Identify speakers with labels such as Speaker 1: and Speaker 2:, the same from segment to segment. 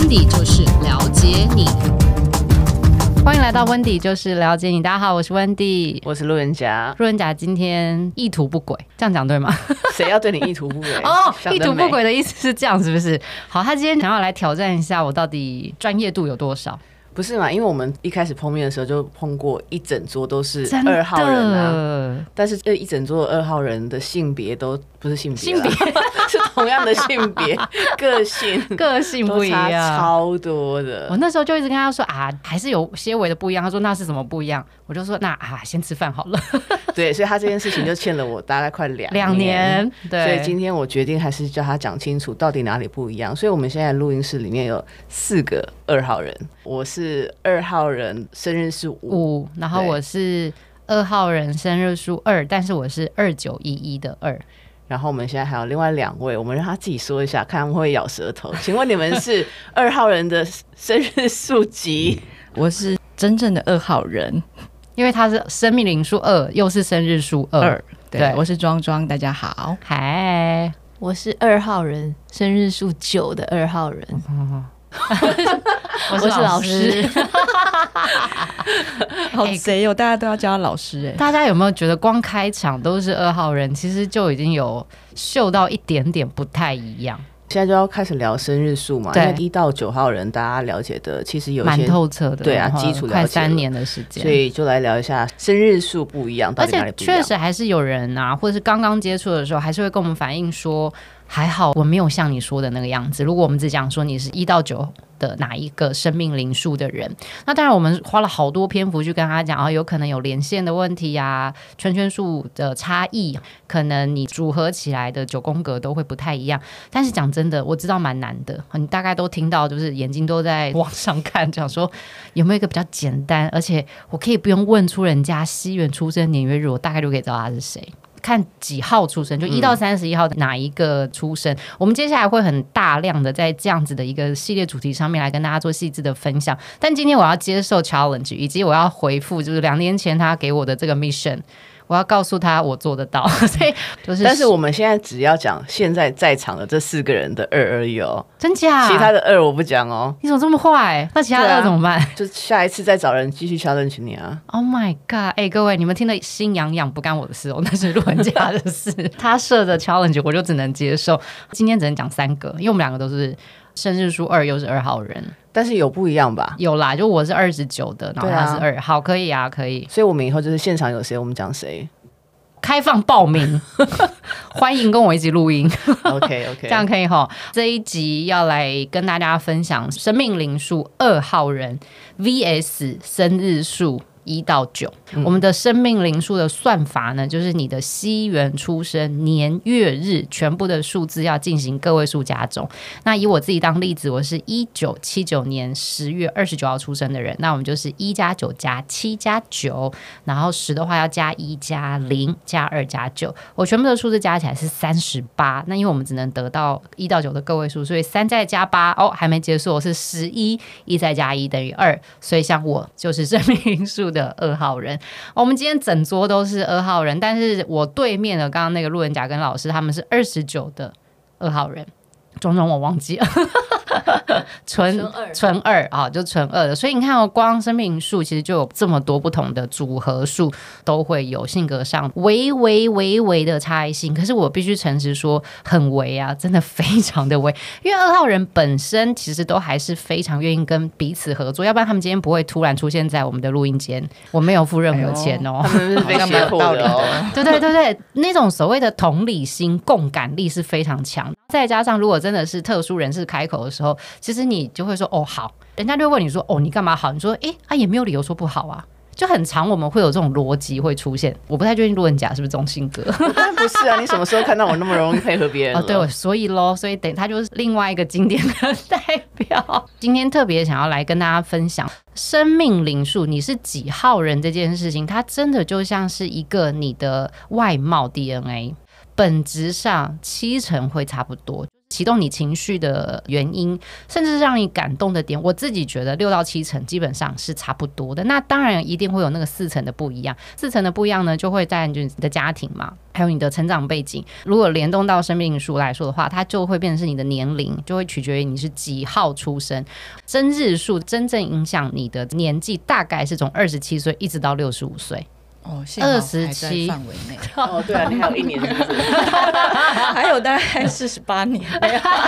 Speaker 1: 温迪就是了解你，
Speaker 2: 欢迎来到温迪就是了解你。大家好，我是温迪，
Speaker 3: 我是路人甲。
Speaker 2: 路人甲今天意图不轨，这样讲对吗？
Speaker 3: 谁要对你意图不轨？
Speaker 2: 哦，意图不轨的意思是这样，是不是？好，他今天想要来挑战一下我到底专业度有多少。
Speaker 3: 不是嘛？因为我们一开始碰面的时候就碰过一整桌都是二号人啊，但是这一整桌的二号人的性别都不是性别，性别 是同样的性别，个性
Speaker 2: 个性不一样，
Speaker 3: 超多的。
Speaker 2: 我那时候就一直跟他说啊，还是有些微的不一样。他说那是什么不一样？我就说那啊，先吃饭好了。
Speaker 3: 对，所以他这件事情就欠了我大概快两
Speaker 2: 两年。对，
Speaker 3: 所以今天我决定还是叫他讲清楚到底哪里不一样。所以我们现在录音室里面有四个二号人，我是。是二号人，生日是五，
Speaker 2: 然后我是二号人，生日数二，但是我是二九一一的二。
Speaker 3: 然后我们现在还有另外两位，我们让他自己说一下，看他们会不会咬舌头。请问你们是 二号人的生日数集？
Speaker 4: 我是真正的二号人，
Speaker 2: 因为他是生命灵数二，又是生日数二。对，
Speaker 4: 对，我是庄庄，大家好，
Speaker 5: 嗨，我是二号人，生日数九的二号人。嗯
Speaker 2: 我是老师，
Speaker 4: 好贼哦！大家都要叫他老师哎。
Speaker 2: 大家有没有觉得光开场都是二号人，其实就已经有嗅到一点点不太一样？
Speaker 3: 现在就要开始聊生日数嘛，因为一到九号人大家了解的其实有
Speaker 2: 蛮透彻的，
Speaker 3: 对啊，基础
Speaker 2: 快三年的时间，
Speaker 3: 所以就来聊一下生日数不一样，到底哪里不一样？
Speaker 2: 而且确实还是有人啊，或者是刚刚接触的时候，还是会跟我们反映说。还好我没有像你说的那个样子。如果我们只讲说你是一到九的哪一个生命灵数的人，那当然我们花了好多篇幅去跟他讲啊，有可能有连线的问题呀、啊，圈圈数的差异，可能你组合起来的九宫格都会不太一样。但是讲真的，我知道蛮难的。你大概都听到，就是眼睛都在往上看，讲说有没有一个比较简单，而且我可以不用问出人家西元出生年月日，我大概就可以知道他是谁。看几号出生，就一到三十一号哪一个出生？嗯，我们接下来会很大量的在这样子的一个系列主题上面来跟大家做细致的分享。但今天我要接受 challenge，以及我要回复，就是两年前他给我的这个 mission。我要告诉他，我做得到。所以就是，
Speaker 3: 但是我们现在只要讲现在在场的这四个人的二而已哦，
Speaker 2: 真假？
Speaker 3: 其他的二我不讲哦。
Speaker 2: 你怎么这么坏？那其他的二怎么办？
Speaker 3: 啊、就下一次再找人继续 challenge 你啊
Speaker 2: ！Oh my god！哎、欸，各位，你们听得心痒痒，不干我的事哦，那是路人甲的事。他设的 challenge 我就只能接受。今天只能讲三个，因为我们两个都是生日数二，又是二号人。
Speaker 3: 但是有不一样吧？
Speaker 2: 有啦，就我是二十九的，然后他是二、啊，好，可以啊，可以。
Speaker 3: 所以我们以后就是现场有谁，我们讲谁。
Speaker 2: 开放报名，欢迎跟我一起录音。
Speaker 3: OK OK，
Speaker 2: 这样可以哈。这一集要来跟大家分享生命灵数二号人 VS 生日数。一到九，我们的生命灵数的算法呢，就是你的西元出生年月日全部的数字要进行个位数加总。那以我自己当例子，我是一九七九年十月二十九号出生的人，那我们就是一加九加七加九，然后十的话要加一加零加二加九，我全部的数字加起来是三十八。那因为我们只能得到一到九的个位数，所以三再加八哦，还没结束，我是十一，一再加一等于二，所以像我就是生命灵数的。的二号人，我们今天整桌都是二号人，但是我对面的刚刚那个路人甲跟老师他们是二十九的二号人，种种我忘记了。纯纯二啊，就纯二的，所以你看哦，光生命数其实就有这么多不同的组合数，都会有性格上微微微微的差异性。可是我必须诚实说，很微啊，真的非常的微。因为二号人本身其实都还是非常愿意跟彼此合作，要不然他们今天不会突然出现在我们的录音间。我没有付任何钱哦，哎、他们是非常 有道理的。对对对对，那种所谓的同理心、共感力是非常强。再加上如果真的是特殊人士开口的时候，其实你就会说哦好，人家就会问你说哦你干嘛好？你说诶，他、啊、也没有理由说不好啊，就很常我们会有这种逻辑会出现。我不太确定路人甲是不是这种性格，
Speaker 3: 不是啊？你什么时候看到我那么容易配合别人？哦，
Speaker 2: 对，所以咯，所以等他就是另外一个经典的代表。今天特别想要来跟大家分享生命灵数，你是几号人这件事情，它真的就像是一个你的外貌 DNA，本质上七成会差不多。启动你情绪的原因，甚至是让你感动的点，我自己觉得六到七成基本上是差不多的。那当然一定会有那个四成的不一样，四成的不一样呢，就会在你的家庭嘛，还有你的成长背景。如果联动到生命数来说的话，它就会变成是你的年龄，就会取决于你是几号出生。生日数真正影响你的年纪，大概是从二十七岁一直到六十五岁。
Speaker 4: 哦，二十七范围内
Speaker 3: 哦，对啊，你还有一年是不是？
Speaker 4: 还有大概四十八年。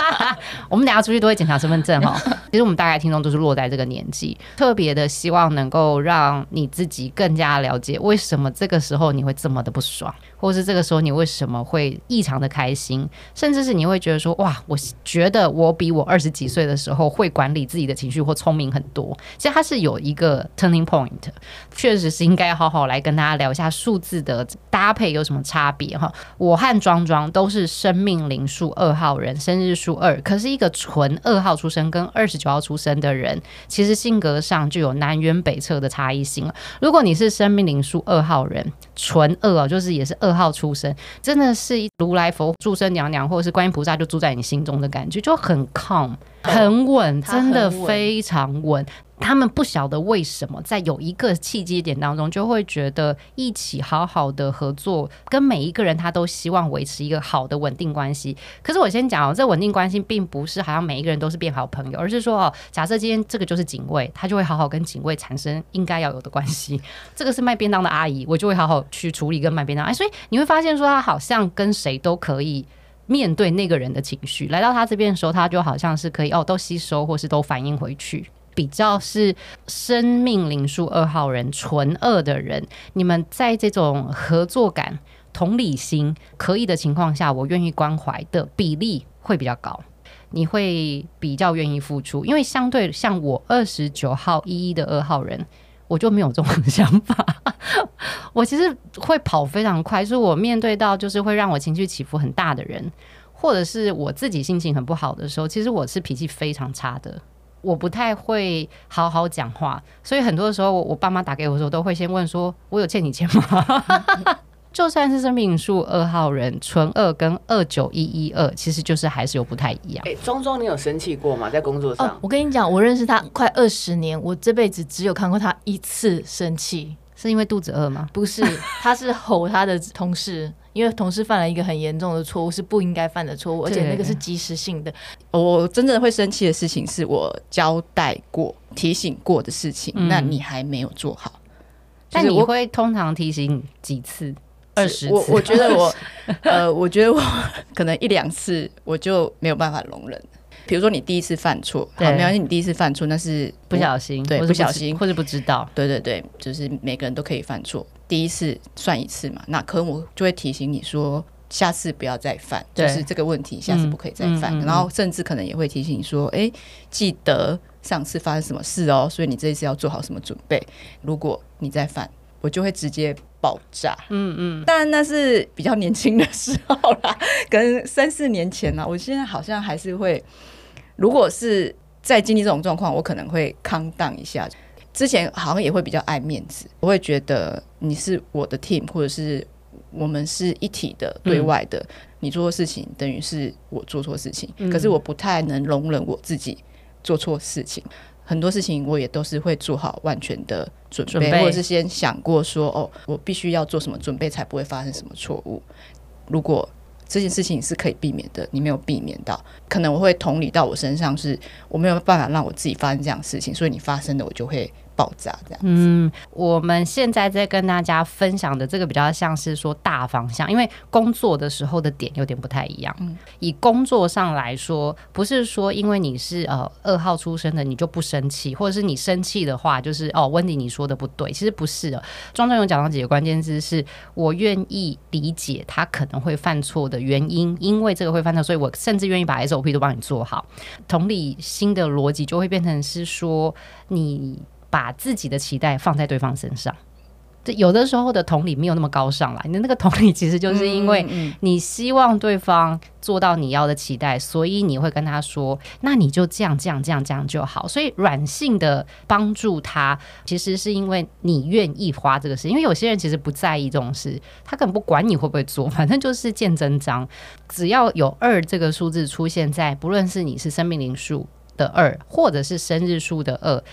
Speaker 2: 我们等下出去都会检查身份证哈。其实我们大概听众都是落在这个年纪，特别的希望能够让你自己更加了解为什么这个时候你会这么的不爽，或是这个时候你为什么会异常的开心，甚至是你会觉得说哇，我觉得我比我二十几岁的时候会管理自己的情绪或聪明很多。其实它是有一个 turning point，确实是应该好好来跟。大家聊一下数字的搭配有什么差别哈？我和庄庄都是生命灵数二号人，生日数二，可是一个纯二号出生跟二十九号出生的人，其实性格上就有南辕北辙的差异性了。如果你是生命灵数二号人，纯二哦，就是也是二号出生，真的是如来佛、注生娘娘或者是观音菩萨就住在你心中的感觉，就很 calm，很稳，真的非常稳。他们不晓得为什么，在有一个契机点当中，就会觉得一起好好的合作，跟每一个人他都希望维持一个好的稳定关系。可是我先讲哦，这稳定关系并不是好像每一个人都是变好朋友，而是说哦，假设今天这个就是警卫，他就会好好跟警卫产生应该要有的关系。这个是卖便当的阿姨，我就会好好去处理跟卖便当。哎，所以你会发现说，他好像跟谁都可以面对那个人的情绪，来到他这边的时候，他就好像是可以哦，都吸收或是都反映回去。比较是生命灵数二号人，纯二的人，你们在这种合作感、同理心可以的情况下，我愿意关怀的比例会比较高，你会比较愿意付出，因为相对像我二十九号一一的二号人，我就没有这种想法，我其实会跑非常快，是我面对到就是会让我情绪起伏很大的人，或者是我自己心情很不好的时候，其实我是脾气非常差的。我不太会好好讲话，所以很多的时候，我爸妈打给我的时候，都会先问说：“我有欠你钱吗？” 就算是生命灵数二号人，纯二跟二九一一二，其实就是还是有不太一样。哎、
Speaker 3: 欸，庄庄，你有生气过吗？在工作上？哦、
Speaker 5: 我跟你讲，我认识他快二十年，我这辈子只有看过他一次生气，
Speaker 2: 是因为肚子饿吗？
Speaker 5: 不是，他是吼他的同事。因为同事犯了一个很严重的错误，是不应该犯的错误，而且那个是即时性的。
Speaker 4: 我真正会生气的事情，是我交代过、提醒过的事情，嗯、那你还没有做好。
Speaker 2: 但你会通常提醒几次？二十次？
Speaker 4: 我我觉得我，呃，我觉得我 可能一两次我就没有办法容忍。比如说你第一次犯错，好，没关系，你第一次犯错那是
Speaker 2: 不小心，
Speaker 4: 对，不小心
Speaker 2: 或者不知道，
Speaker 4: 对对对，就是每个人都可以犯错，第一次算一次嘛。那可能我就会提醒你说，下次不要再犯，就是这个问题，下次不可以再犯。然后甚至可能也会提醒你说，哎，记得上次发生什么事哦，所以你这一次要做好什么准备。如果你再犯，我就会直接爆炸。嗯嗯，当然那是比较年轻的时候啦，跟三四年前呢，我现在好像还是会。如果是在经历这种状况，我可能会 calm down 一下。之前好像也会比较爱面子，我会觉得你是我的 team，或者是我们是一体的，对外的。嗯、你做错事情等于是我做错事情，嗯、可是我不太能容忍我自己做错事情。很多事情我也都是会做好万全的准备，准备或者是先想过说，哦，我必须要做什么准备才不会发生什么错误。如果这件事情是可以避免的，你没有避免到，可能我会同理到我身上，是我没有办法让我自己发生这样的事情，所以你发生的我就会。爆炸这样子。
Speaker 2: 嗯，我们现在在跟大家分享的这个比较像是说大方向，因为工作的时候的点有点不太一样。嗯，以工作上来说，不是说因为你是呃二号出生的你就不生气，或者是你生气的话就是哦温迪你说的不对，其实不是的。庄庄有讲到几个关键字，是我愿意理解他可能会犯错的原因，因为这个会犯错，所以我甚至愿意把 SOP 都帮你做好。同理新的逻辑就会变成是说你。把自己的期待放在对方身上，这有的时候的同理没有那么高尚啦，你的那个同理其实就是因为你希望对方做到你要的期待，所以你会跟他说，那你就这样这样这样这样就好。所以软性的帮助他，其实是因为你愿意花这个事。因为有些人其实不在意这种事，他根本不管你会不会做，反正就是见真章。只要有二这个数字出现在，不论是你是生命灵数的二，或者是生日数的二。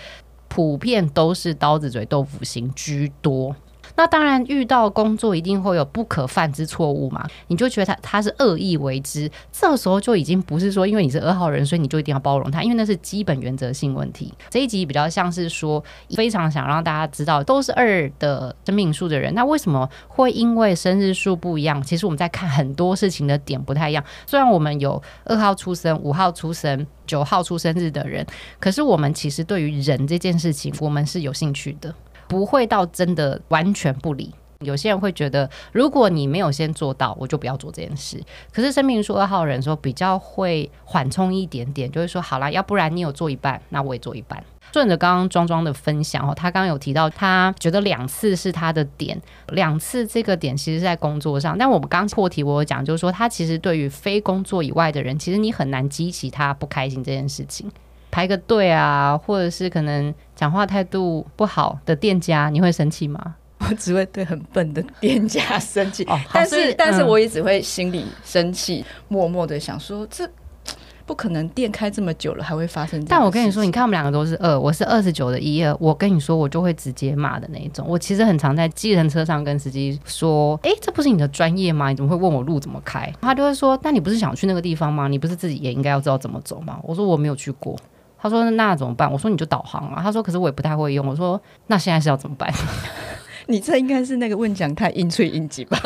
Speaker 2: 普遍都是刀子嘴豆腐心居多。那当然，遇到工作一定会有不可犯之错误嘛，你就觉得他他是恶意为之，这时候就已经不是说因为你是二号人，所以你就一定要包容他，因为那是基本原则性问题。这一集比较像是说，非常想让大家知道，都是二的生命数的人，那为什么会因为生日数不一样？其实我们在看很多事情的点不太一样。虽然我们有二号出生、五号出生、九号出生日的人，可是我们其实对于人这件事情，我们是有兴趣的。不会到真的完全不理。有些人会觉得，如果你没有先做到，我就不要做这件事。可是生命数二号人说比较会缓冲一点点，就会说好啦，要不然你有做一半，那我也做一半。顺着刚刚庄庄的分享哦，他刚刚有提到，他觉得两次是他的点，两次这个点其实在工作上。但我们刚破题我有讲，就是说他其实对于非工作以外的人，其实你很难激起他不开心这件事情。排个队啊，或者是可能讲话态度不好的店家，你会生气吗？
Speaker 4: 我只会对很笨的店家生气，
Speaker 2: 哦、
Speaker 4: 但是但是我也只会心里生气，嗯、默默的想说这。不可能，店开这么久了还会发生。
Speaker 2: 但我跟你说，你看我们两个都是二，我是二十九的一二。我跟你说，我就会直接骂的那一种。我其实很常在计程车上跟司机说：“哎、欸，这不是你的专业吗？你怎么会问我路怎么开？”他就会说：“那你不是想去那个地方吗？你不是自己也应该要知道怎么走吗？”我说：“我没有去过。”他说：“那怎么办？”我说：“你就导航啊。”他说：“可是我也不太会用。”我说：“那现在是要怎么办？”
Speaker 4: 你这应该是那个问讲太应催应急吧？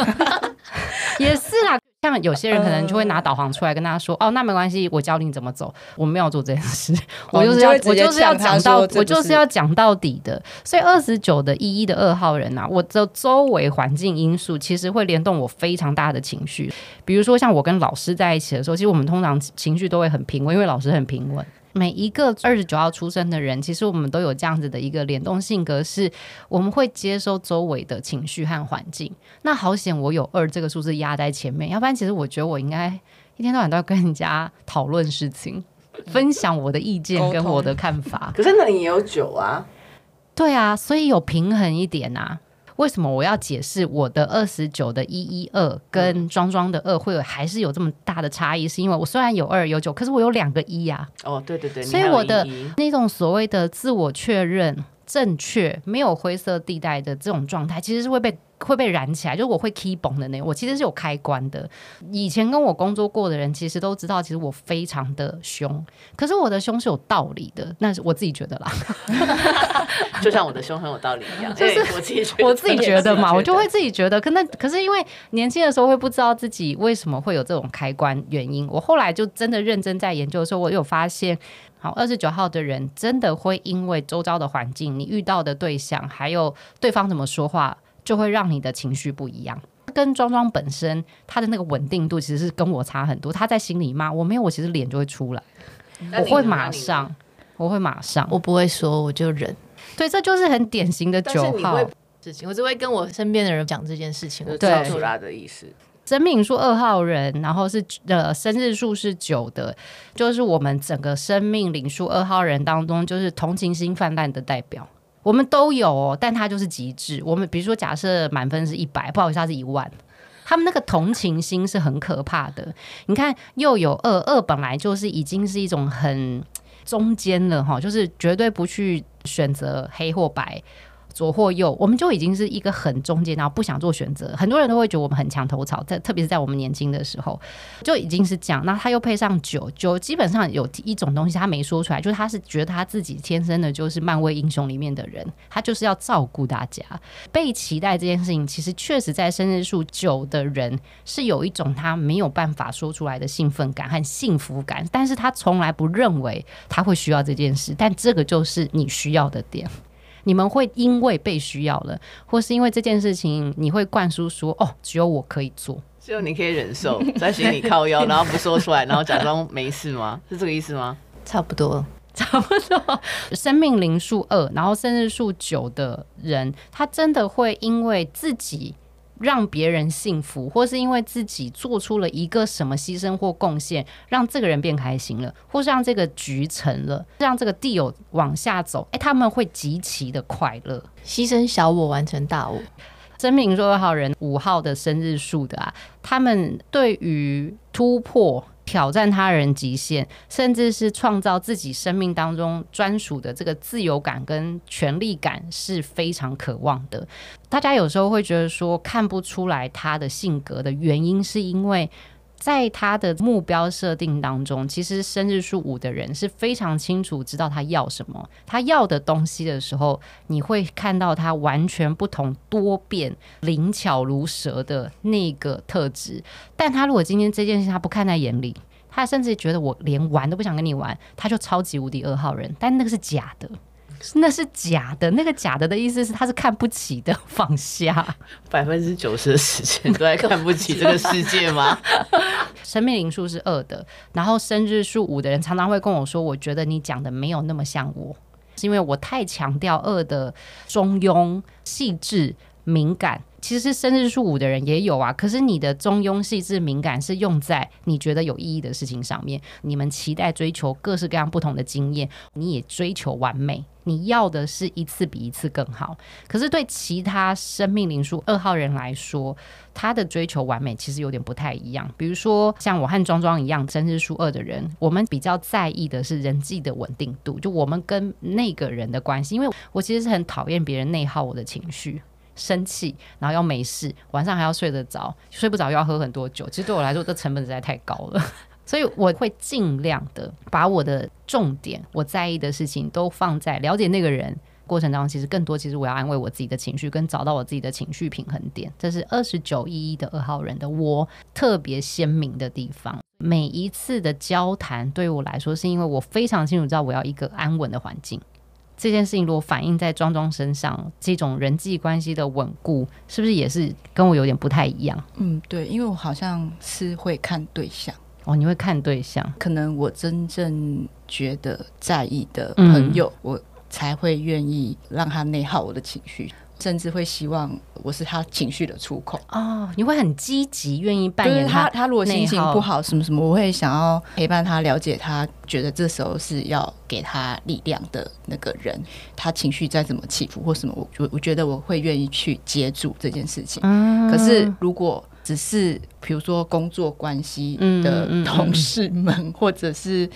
Speaker 2: 也是啦。像有些人可能就会拿导航出来跟大家说：“哦，那没关系，我教你怎么走。”我没有做这件事，我就是要我就是要讲到我就是要讲到底的。所以二十九的一一的二号人啊，我的周围环境因素其实会联动我非常大的情绪。比如说像我跟老师在一起的时候，其实我们通常情绪都会很平稳，因为老师很平稳。每一个二十九号出生的人，其实我们都有这样子的一个联动性格，是我们会接收周围的情绪和环境。那好险，我有二这个数字压在前面，要不然其实我觉得我应该一天到晚都要跟人家讨论事情，分享我的意见跟我的看法。
Speaker 3: 可是那你也有九啊？
Speaker 2: 对啊，所以有平衡一点啊。为什么我要解释我的二十九的一一二跟庄庄的二会有还是有这么大的差异？是因为我虽然有二有九，可是我有两个一呀。
Speaker 3: 哦，对对对，
Speaker 2: 所以我的那种所谓的自我确认正确、没有灰色地带的这种状态，其实是会被。会被燃起来，就是我会 key 崩的那种。我其实是有开关的。以前跟我工作过的人，其实都知道，其实我非常的凶。可是我的凶是有道理的，那是我自己觉得啦。
Speaker 3: 就像我的凶很有道理一样，
Speaker 2: 就是我自己觉得，我自己觉得嘛，我就会自己觉得。可那可是因为年轻的时候会不知道自己为什么会有这种开关原因。我后来就真的认真在研究的时候，我有发现，好，二十九号的人真的会因为周遭的环境、你遇到的对象，还有对方怎么说话。就会让你的情绪不一样。跟庄庄本身他的那个稳定度其实是跟我差很多。他在心里骂我没有，我其实脸就会出来，我会马上，我会马上，
Speaker 5: 我不会说，我就忍。
Speaker 2: 对，这就是很典型的九号
Speaker 5: 事情。我只会跟我身边的人讲这件事情。
Speaker 3: 我对，出来的意思。
Speaker 2: 生命数二号人，然后是呃生日数是九的，就是我们整个生命领数二号人当中，就是同情心泛滥的代表。我们都有，但他就是极致。我们比如说，假设满分是一百，不好意思，他是一万。他们那个同情心是很可怕的。你看，又有二二，本来就是已经是一种很中间了哈，就是绝对不去选择黑或白。左或右，我们就已经是一个很中间，然后不想做选择。很多人都会觉得我们很墙头草，在特别是在我们年轻的时候，就已经是这样。那他又配上九九，基本上有一种东西他没说出来，就是他是觉得他自己天生的就是漫威英雄里面的人，他就是要照顾大家。被期待这件事情，其实确实在生日数九的人是有一种他没有办法说出来的兴奋感和幸福感，但是他从来不认为他会需要这件事，但这个就是你需要的点。你们会因为被需要了，或是因为这件事情，你会灌输说：“哦，只有我可以做，
Speaker 3: 只有你可以忍受，在心里靠腰，然后不说出来，然后假装没事吗？是这个意思吗？”
Speaker 5: 差不多。
Speaker 2: 差不多。生命灵数二，然后生日数九的人，他真的会因为自己。让别人幸福，或是因为自己做出了一个什么牺牲或贡献，让这个人变开心了，或是让这个局成了，让这个 deal 往下走，哎，他们会极其的快乐，
Speaker 5: 牺牲小我完成大我。
Speaker 2: 真命灵数二号人五号的生日数的啊，他们对于突破。挑战他人极限，甚至是创造自己生命当中专属的这个自由感跟权力感是非常渴望的。大家有时候会觉得说看不出来他的性格的原因，是因为。在他的目标设定当中，其实生日数五的人是非常清楚知道他要什么，他要的东西的时候，你会看到他完全不同、多变、灵巧如蛇的那个特质。但他如果今天这件事他不看在眼里，他甚至觉得我连玩都不想跟你玩，他就超级无敌二号人。但那个是假的。那是假的，那个假的的意思是他是看不起的，放下
Speaker 3: 百分之九十的时间都在看不起这个世界吗？
Speaker 2: 生命灵数是二的，然后生日数五的人常常会跟我说，我觉得你讲的没有那么像我，是因为我太强调二的中庸、细致、敏感。其实生日数五的人也有啊，可是你的中庸、细致、敏感是用在你觉得有意义的事情上面。你们期待追求各式各样不同的经验，你也追求完美。你要的是一次比一次更好，可是对其他生命灵数二号人来说，他的追求完美其实有点不太一样。比如说，像我和庄庄一样，生日数二的人，我们比较在意的是人际的稳定度，就我们跟那个人的关系。因为我其实是很讨厌别人内耗我的情绪，生气，然后要没事，晚上还要睡得着，睡不着又要喝很多酒。其实对我来说，这成本实在太高了。所以我会尽量的把我的重点，我在意的事情都放在了解那个人过程当中。其实更多，其实我要安慰我自己的情绪，跟找到我自己的情绪平衡点。这是二十九一一的二号人的我特别鲜明的地方。每一次的交谈对我来说，是因为我非常清楚知道我要一个安稳的环境。这件事情如果反映在庄庄身上，这种人际关系的稳固，是不是也是跟我有点不太一样？
Speaker 4: 嗯，对，因为我好像是会看对象。
Speaker 2: 哦，你会看对象，
Speaker 4: 可能我真正觉得在意的朋友，嗯、我才会愿意让他内耗我的情绪，甚至会希望我是他情绪的出口。
Speaker 2: 哦，你会很积极，愿意扮演他。
Speaker 4: 他如果心情不好，什么什么，我会想要陪伴他，了解他，觉得这时候是要给他力量的那个人。他情绪再怎么起伏或什么，我我我觉得我会愿意去接住这件事情。嗯，可是如果。只是比如说工作关系的同事们，嗯嗯嗯、或者是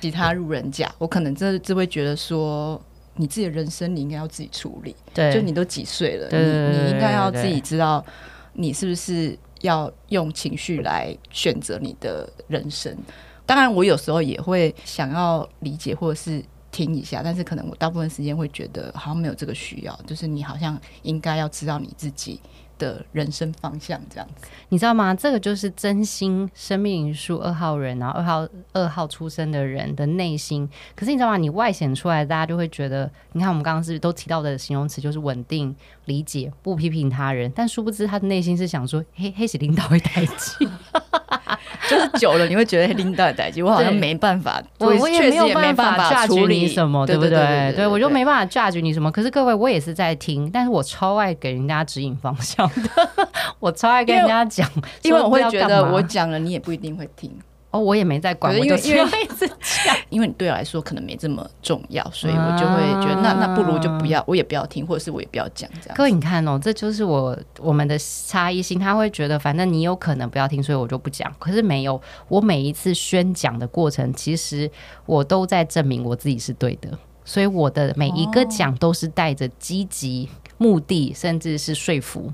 Speaker 4: 其他路人甲，我可能真的就会觉得说，你自己的人生你应该要自己处理。对，就你都几岁了，你你应该要自己知道，你是不是要用情绪来选择你的人生。当然，我有时候也会想要理解或者是听一下，但是可能我大部分时间会觉得好像没有这个需要，就是你好像应该要知道你自己的人生方向这样子，
Speaker 2: 你知道吗？这个就是真心生命灵数二号人，然后二号二号出生的人的内心。可是你知道吗？你外显出来，大家就会觉得，你看我们刚刚是不是都提到的形容词就是稳定、理解、不批评他人，但殊不知他的内心是想说，嘿，嘿，是领导会代志。
Speaker 4: 就是久了，你会觉得拎到的代际，我好像没办法，
Speaker 2: 我我也没有办法 judge 你什么，对不对？对，我就没办法 judge 你什么。可是各位，我也是在听，但是我超爱给人家指引方向的，我超爱跟人家讲，
Speaker 4: 因为我会觉得我讲了，你也不一定会听。
Speaker 2: 哦，我也没在管，
Speaker 4: 因为因为
Speaker 2: 讲，
Speaker 4: 因为你对我来说可能没这么重要，所以我就会觉得那那不如就不要，我也不要听，或者是我也不要讲这样。
Speaker 2: 各位你看哦，这就是我我们的差异性，他会觉得反正你有可能不要听，所以我就不讲。可是没有，我每一次宣讲的过程，其实我都在证明我自己是对的，所以我的每一个讲都是带着积极目的，甚至是说服。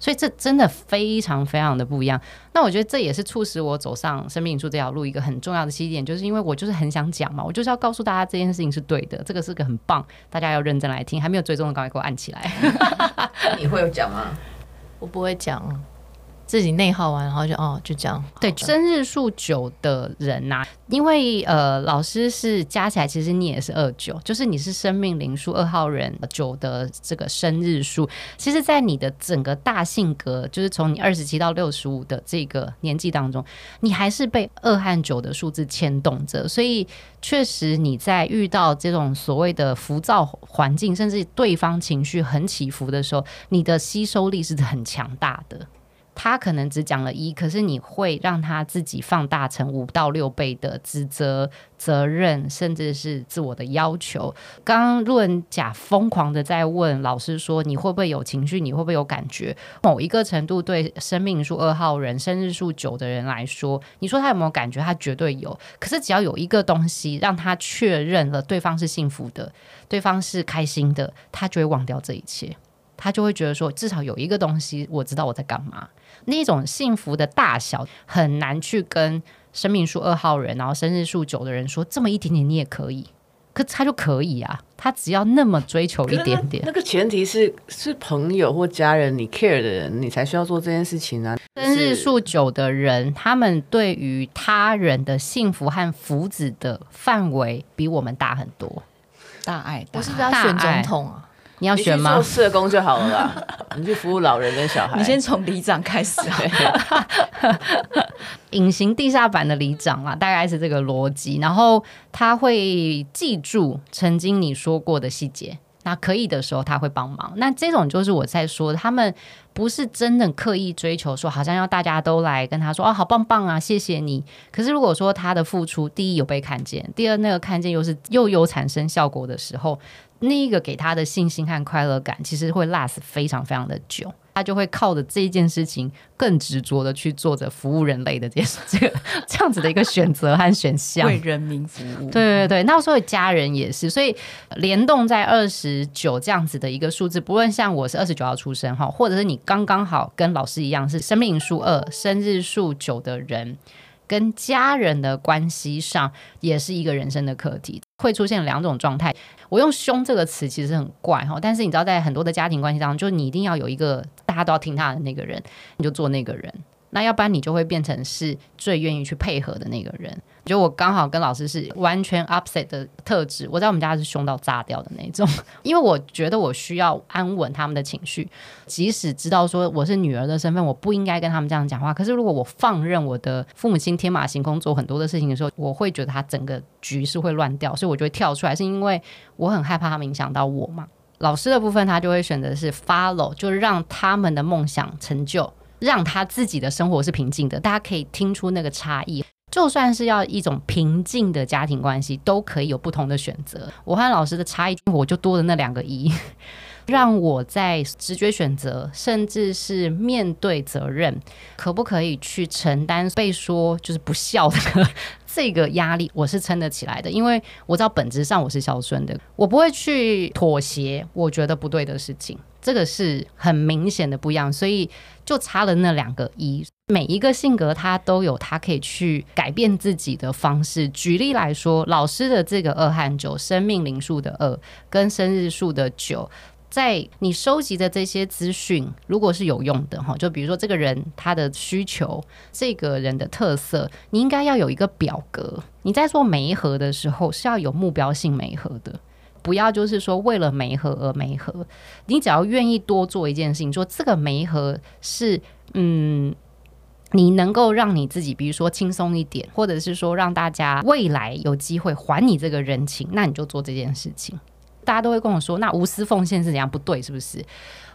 Speaker 2: 所以这真的非常非常的不一样。那我觉得这也是促使我走上生命灵数这条路一个很重要的起点，就是因为我就是很想讲嘛，我就是要告诉大家这件事情是对的，这个是个很棒，大家要认真来听。还没有追踪的，赶快给我按起来。
Speaker 3: 你会有讲吗？
Speaker 5: 我不会讲。自己内耗完，然后就哦就这样。
Speaker 2: 对，生日数九的人呐、啊，因为呃老师是加起来，其实你也是二九，就是你是生命灵数二号人九的这个生日数。其实，在你的整个大性格，就是从你二十七到六十五的这个年纪当中，你还是被二和九的数字牵动着。所以，确实你在遇到这种所谓的浮躁环境，甚至对方情绪很起伏的时候，你的吸收力是很强大的。他可能只讲了一，可是你会让他自己放大成五到六倍的指责、责任，甚至是自我的要求。刚刚路人甲疯狂的在问老师说：“你会不会有情绪？你会不会有感觉？”某一个程度，对生命数二号人、生日数九的人来说，你说他有没有感觉？他绝对有。可是只要有一个东西让他确认了对方是幸福的，对方是开心的，他就会忘掉这一切。他就会觉得说，至少有一个东西我知道我在干嘛。那种幸福的大小很难去跟生命数二号人，然后生日数九的人说，这么一点点你也可以，可他就可以啊。他只要那么追求一点点，
Speaker 3: 那个前提是是朋友或家人，你 care 的人，你才需要做这件事情啊。
Speaker 2: 生日数九的人，他们对于他人的幸福和福祉的范围比我们大很多。
Speaker 4: 大爱，大爱，
Speaker 5: 我是不是要选总统啊？
Speaker 2: 你要选吗？
Speaker 3: 做社工就好了啦，你去服务老人跟小孩。
Speaker 4: 你先从里长开始。
Speaker 2: 隐形地下版的里长啊，大概是这个逻辑。然后他会记住曾经你说过的细节，那可以的时候他会帮忙。那这种就是我在说，他们不是真的刻意追求说，好像要大家都来跟他说哦，好棒棒啊，谢谢你。可是如果说他的付出，第一有被看见，第二那个看见又是又有产生效果的时候。那一个给他的信心和快乐感，其实会 last 非常非常的久，他就会靠着这一件事情更执着的去做着服务人类的这这个这样子的一个选择和选项，
Speaker 4: 为人民服务。
Speaker 2: 对对对，那所以家人也是，所以联动在二十九这样子的一个数字，不论像我是二十九号出生哈，或者是你刚刚好跟老师一样是生命数二、生日数九的人。跟家人的关系上也是一个人生的课题，会出现两种状态。我用“凶”这个词其实很怪哈，但是你知道，在很多的家庭关系当中，就你一定要有一个大家都要听他的那个人，你就做那个人。那要不然你就会变成是最愿意去配合的那个人。就我刚好跟老师是完全 upset 的特质，我在我们家是凶到炸掉的那种。因为我觉得我需要安稳他们的情绪，即使知道说我是女儿的身份，我不应该跟他们这样讲话。可是如果我放任我的父母亲天马行空做很多的事情的时候，我会觉得他整个局势会乱掉，所以我就会跳出来，是因为我很害怕他们影响到我嘛。老师的部分他就会选择是 follow，就让他们的梦想成就。让他自己的生活是平静的，大家可以听出那个差异。就算是要一种平静的家庭关系，都可以有不同的选择。我和老师的差异，我就多了那两个一，让我在直觉选择，甚至是面对责任，可不可以去承担被说就是不孝的 这个压力？我是撑得起来的，因为我知道本质上我是孝顺的，我不会去妥协我觉得不对的事情。这个是很明显的不一样，所以就差了那两个一。每一个性格他都有他可以去改变自己的方式。举例来说，老师的这个二和九，生命灵数的二跟生日数的九，在你收集的这些资讯，如果是有用的哈，就比如说这个人他的需求，这个人的特色，你应该要有一个表格。你在做媒合的时候是要有目标性媒合的。不要就是说为了媒合而媒合，你只要愿意多做一件事情，说这个媒合是嗯，你能够让你自己，比如说轻松一点，或者是说让大家未来有机会还你这个人情，那你就做这件事情。大家都会跟我说，那无私奉献是怎样？不对，是不是？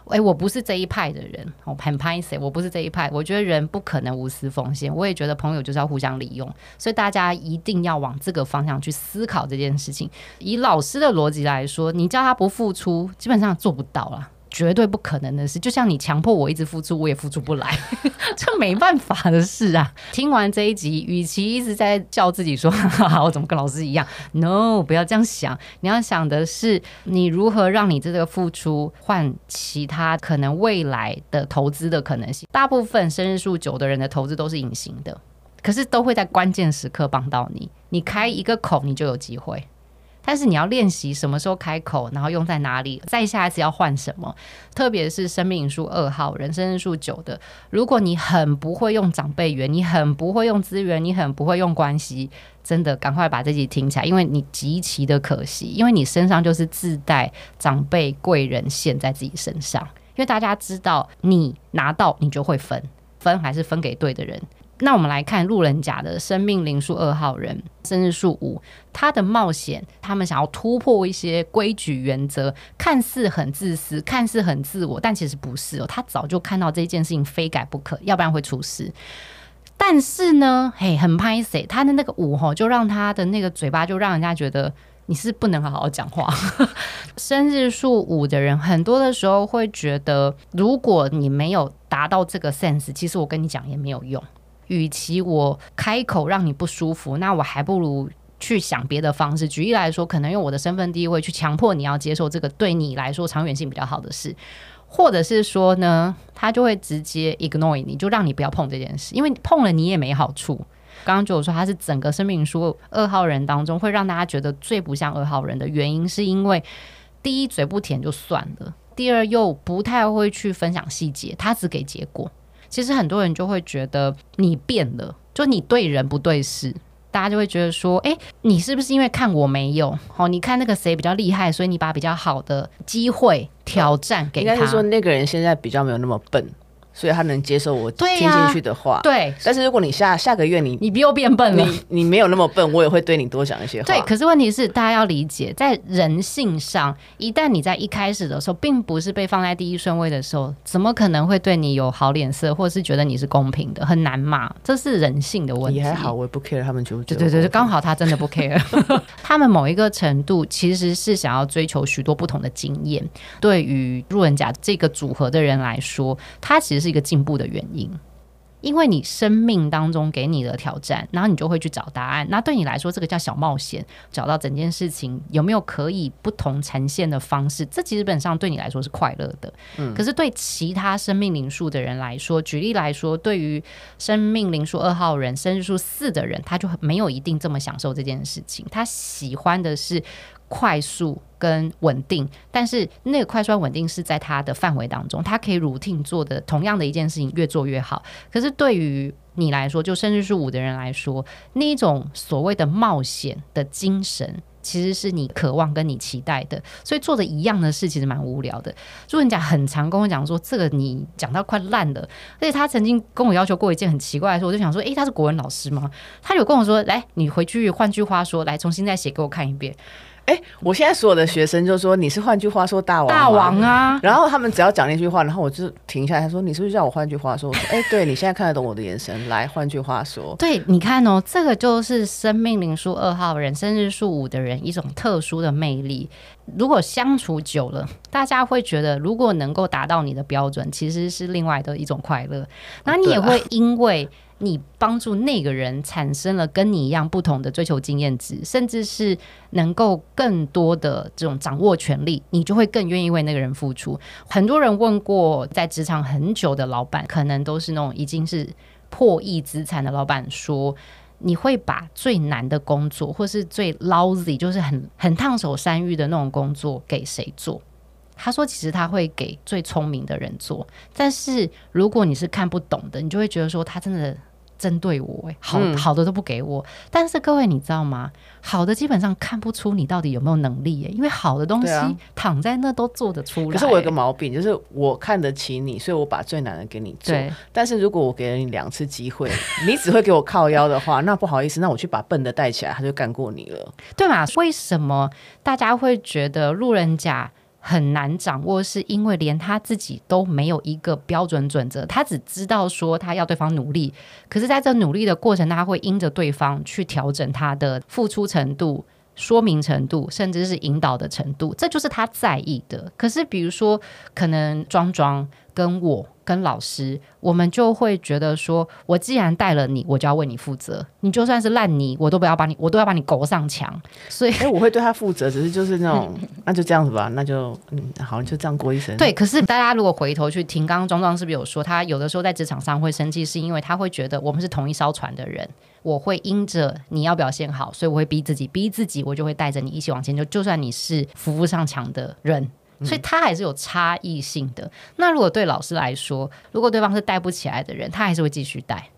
Speaker 2: 哎，我不是这一派的人，我很拍谁，我不是这一派。我觉得人不可能无私奉献，我也觉得朋友就是要互相利用，所以大家一定要往这个方向去思考这件事情。以老师的逻辑来说，你叫他不付出，基本上做不到了。绝对不可能的事，就像你强迫我一直付出，我也付出不来，这没办法的事啊！听完这一集，与其一直在叫自己说 哈哈，我怎么跟老师一样？No，不要这样想。你要想的是，你如何让你这个付出换其他可能未来的投资的可能性。大部分生日数九的人的投资都是隐形的，可是都会在关键时刻帮到你。你开一个口，你就有机会。但是你要练习什么时候开口，然后用在哪里，再下一次要换什么。特别是生命数二号人，生数九的，如果你很不会用长辈缘，你很不会用资源，你很不会用关系，真的赶快把这集听起来，因为你极其的可惜，因为你身上就是自带长辈贵人线在自己身上，因为大家知道你拿到你就会分，分还是分给对的人。那我们来看路人甲的生命灵数二号人，生日数五，他的冒险，他们想要突破一些规矩原则，看似很自私，看似很自我，但其实不是哦。他早就看到这件事情非改不可，要不然会出事。但是呢，嘿，很拍谢，他的那个五吼，就让他的那个嘴巴就让人家觉得你是不能好好讲话。生日数五的人，很多的时候会觉得，如果你没有达到这个 sense，其实我跟你讲也没有用。与其我开口让你不舒服，那我还不如去想别的方式。举例来说，可能用我的身份地位去强迫你要接受这个对你来说长远性比较好的事，或者是说呢，他就会直接 ignore 你，就让你不要碰这件事，因为碰了你也没好处。刚刚就有说他是整个生命书二号人当中会让大家觉得最不像二号人的原因，是因为第一嘴不甜就算了，第二又不太会去分享细节，他只给结果。其实很多人就会觉得你变了，就你对人不对事，大家就会觉得说，哎，你是不是因为看我没有？哦，你看那个谁比较厉害，所以你把比较好的机会挑战给他。
Speaker 3: 应该是说那个人现在比较没有那么笨。所以他能接受我听进去的
Speaker 2: 话，对。
Speaker 3: 但是如果你下下个月你
Speaker 2: 你又变笨了，
Speaker 3: 你你没有那么笨，我也会对你多讲一些话。
Speaker 2: 对，可是问题是大家要理解，在人性上，一旦你在一开始的时候，并不是被放在第一顺位的时候，怎么可能会对你有好脸色，或是觉得你是公平的？很难嘛，这是人性的问题。
Speaker 3: 你还好，我也不 care 他们觉不觉得。
Speaker 2: 对对对，刚好他真的不 care。他们某一个程度其实是想要追求许多不同的经验。对于路人甲这个组合的人来说，他其实是一个进步的原因。因，为你生命当中给你的挑战，然后你就会去找答案。那对你来说，这个叫小冒险，找到整件事情有没有可以不同呈现的方式，这基本上对你来说是快乐的。嗯，可是对其他生命灵数的人来说，举例来说，对于生命灵数二号人、生日数四的人，他就没有一定这么享受这件事情。他喜欢的是。快速跟稳定，但是那个快速稳定是在他的范围当中，他可以 routine 做的同样的一件事情越做越好。可是对于你来说，就甚至是五的人来说，那一种所谓的冒险的精神，其实是你渴望跟你期待的。所以做的一样的事，其实蛮无聊的。路人甲很常跟我讲说，这个你讲到快烂了。而且他曾经跟我要求过一件很奇怪的事，我就想说，诶，他是国文老师吗？他有跟我说，来，你回去换句话说，来重新再写给我看一遍。
Speaker 3: 哎、欸，我现在所有的学生就说你是换句话说大王，
Speaker 2: 大王啊！
Speaker 3: 然后他们只要讲那句话，然后我就停下来，他说你是不是叫我换句话说？我说哎、欸，对你现在看得懂我的眼神，来换句话说。
Speaker 2: 对，你看哦，这个就是生命灵数二号人，生日数五的人一种特殊的魅力。如果相处久了，大家会觉得，如果能够达到你的标准，其实是另外的一种快乐。那你也会因为。你帮助那个人产生了跟你一样不同的追求经验值，甚至是能够更多的这种掌握权力，你就会更愿意为那个人付出。很多人问过，在职场很久的老板，可能都是那种已经是破亿资产的老板，说你会把最难的工作，或是最 lousy，就是很很烫手山芋的那种工作给谁做？他说：“其实他会给最聪明的人做，但是如果你是看不懂的，你就会觉得说他真的针对我，哎，好好的都不给我。嗯、但是各位，你知道吗？好的基本上看不出你到底有没有能力，因为好的东西躺在那都做得出来。可
Speaker 3: 是我有个毛病，就是我看得起你，所以我把最难的给你做。但是如果我给了你两次机会，你只会给我靠腰的话，那不好意思，那我去把笨的带起来，他就干过你了，
Speaker 2: 对吗？为什么大家会觉得路人甲？”很难掌握，是因为连他自己都没有一个标准准则，他只知道说他要对方努力，可是在这努力的过程，他会因着对方去调整他的付出程度、说明程度，甚至是引导的程度，这就是他在意的。可是比如说，可能装装跟我跟老师，我们就会觉得说，我既然带了你，我就要为你负责。你就算是烂泥，我都不要把你，我都要把你勾上墙。所以，
Speaker 3: 哎、欸，我会对他负责，只是就是那种，那就这样子吧，那就嗯，好，就这样过一生。
Speaker 2: 对，可是大家如果回头去听，刚刚庄庄是不是有说，他有的时候在职场上会生气，是因为他会觉得我们是同一艘船的人，我会因着你要表现好，所以我会逼自己，逼自己，我就会带着你一起往前。就就算你是扶不上墙的人。所以他还是有差异性的。那如果对老师来说，如果对方是带不起来的人，他还是会继续带。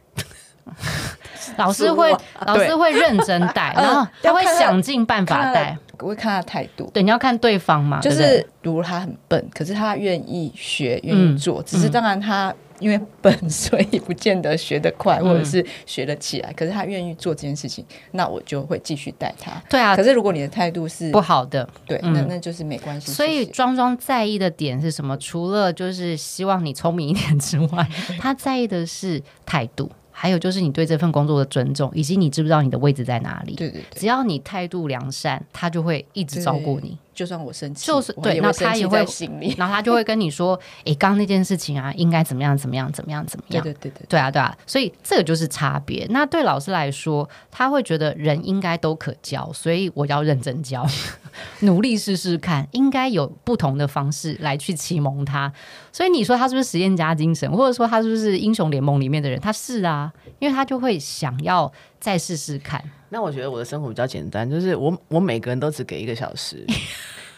Speaker 2: 老师会，老师会认真带，然后他会想尽办法带。
Speaker 4: 我会看他态度。
Speaker 2: 对，你要看对方嘛。
Speaker 4: 就是如果他很笨，可是他愿意学，愿意做，只是当然他。因为笨，所以不见得学得快，或者是学得起来。嗯、可是他愿意做这件事情，那我就会继续带他。
Speaker 2: 对啊，
Speaker 4: 可是如果你的态度是
Speaker 2: 不好的，
Speaker 4: 对，嗯、那那就是没关系。
Speaker 2: 所以庄庄在意的点是什么？除了就是希望你聪明一点之外，他在意的是态度。还有就是你对这份工作的尊重，以及你知不知道你的位置在哪里？
Speaker 4: 对对对，
Speaker 2: 只要你态度良善，他就会一直照顾你。
Speaker 4: 就算我生气，
Speaker 2: 就是对，那他也会心里，然后他就会跟你说：“ 诶，刚刚那件事情啊，应该怎么样？怎么样？怎么样？怎么样？”
Speaker 4: 对对对对，
Speaker 2: 对啊对啊。所以这个就是差别。那对老师来说，他会觉得人应该都可教，所以我要认真教，努力试试看，应该有不同的方式来去启蒙他。所以你说他是不是实验家精神，或者说他是不是英雄联盟里面的人？他是啊，因为他就会想要再试试看。
Speaker 3: 那我觉得我的生活比较简单，就是我我每个人都只给一个小时。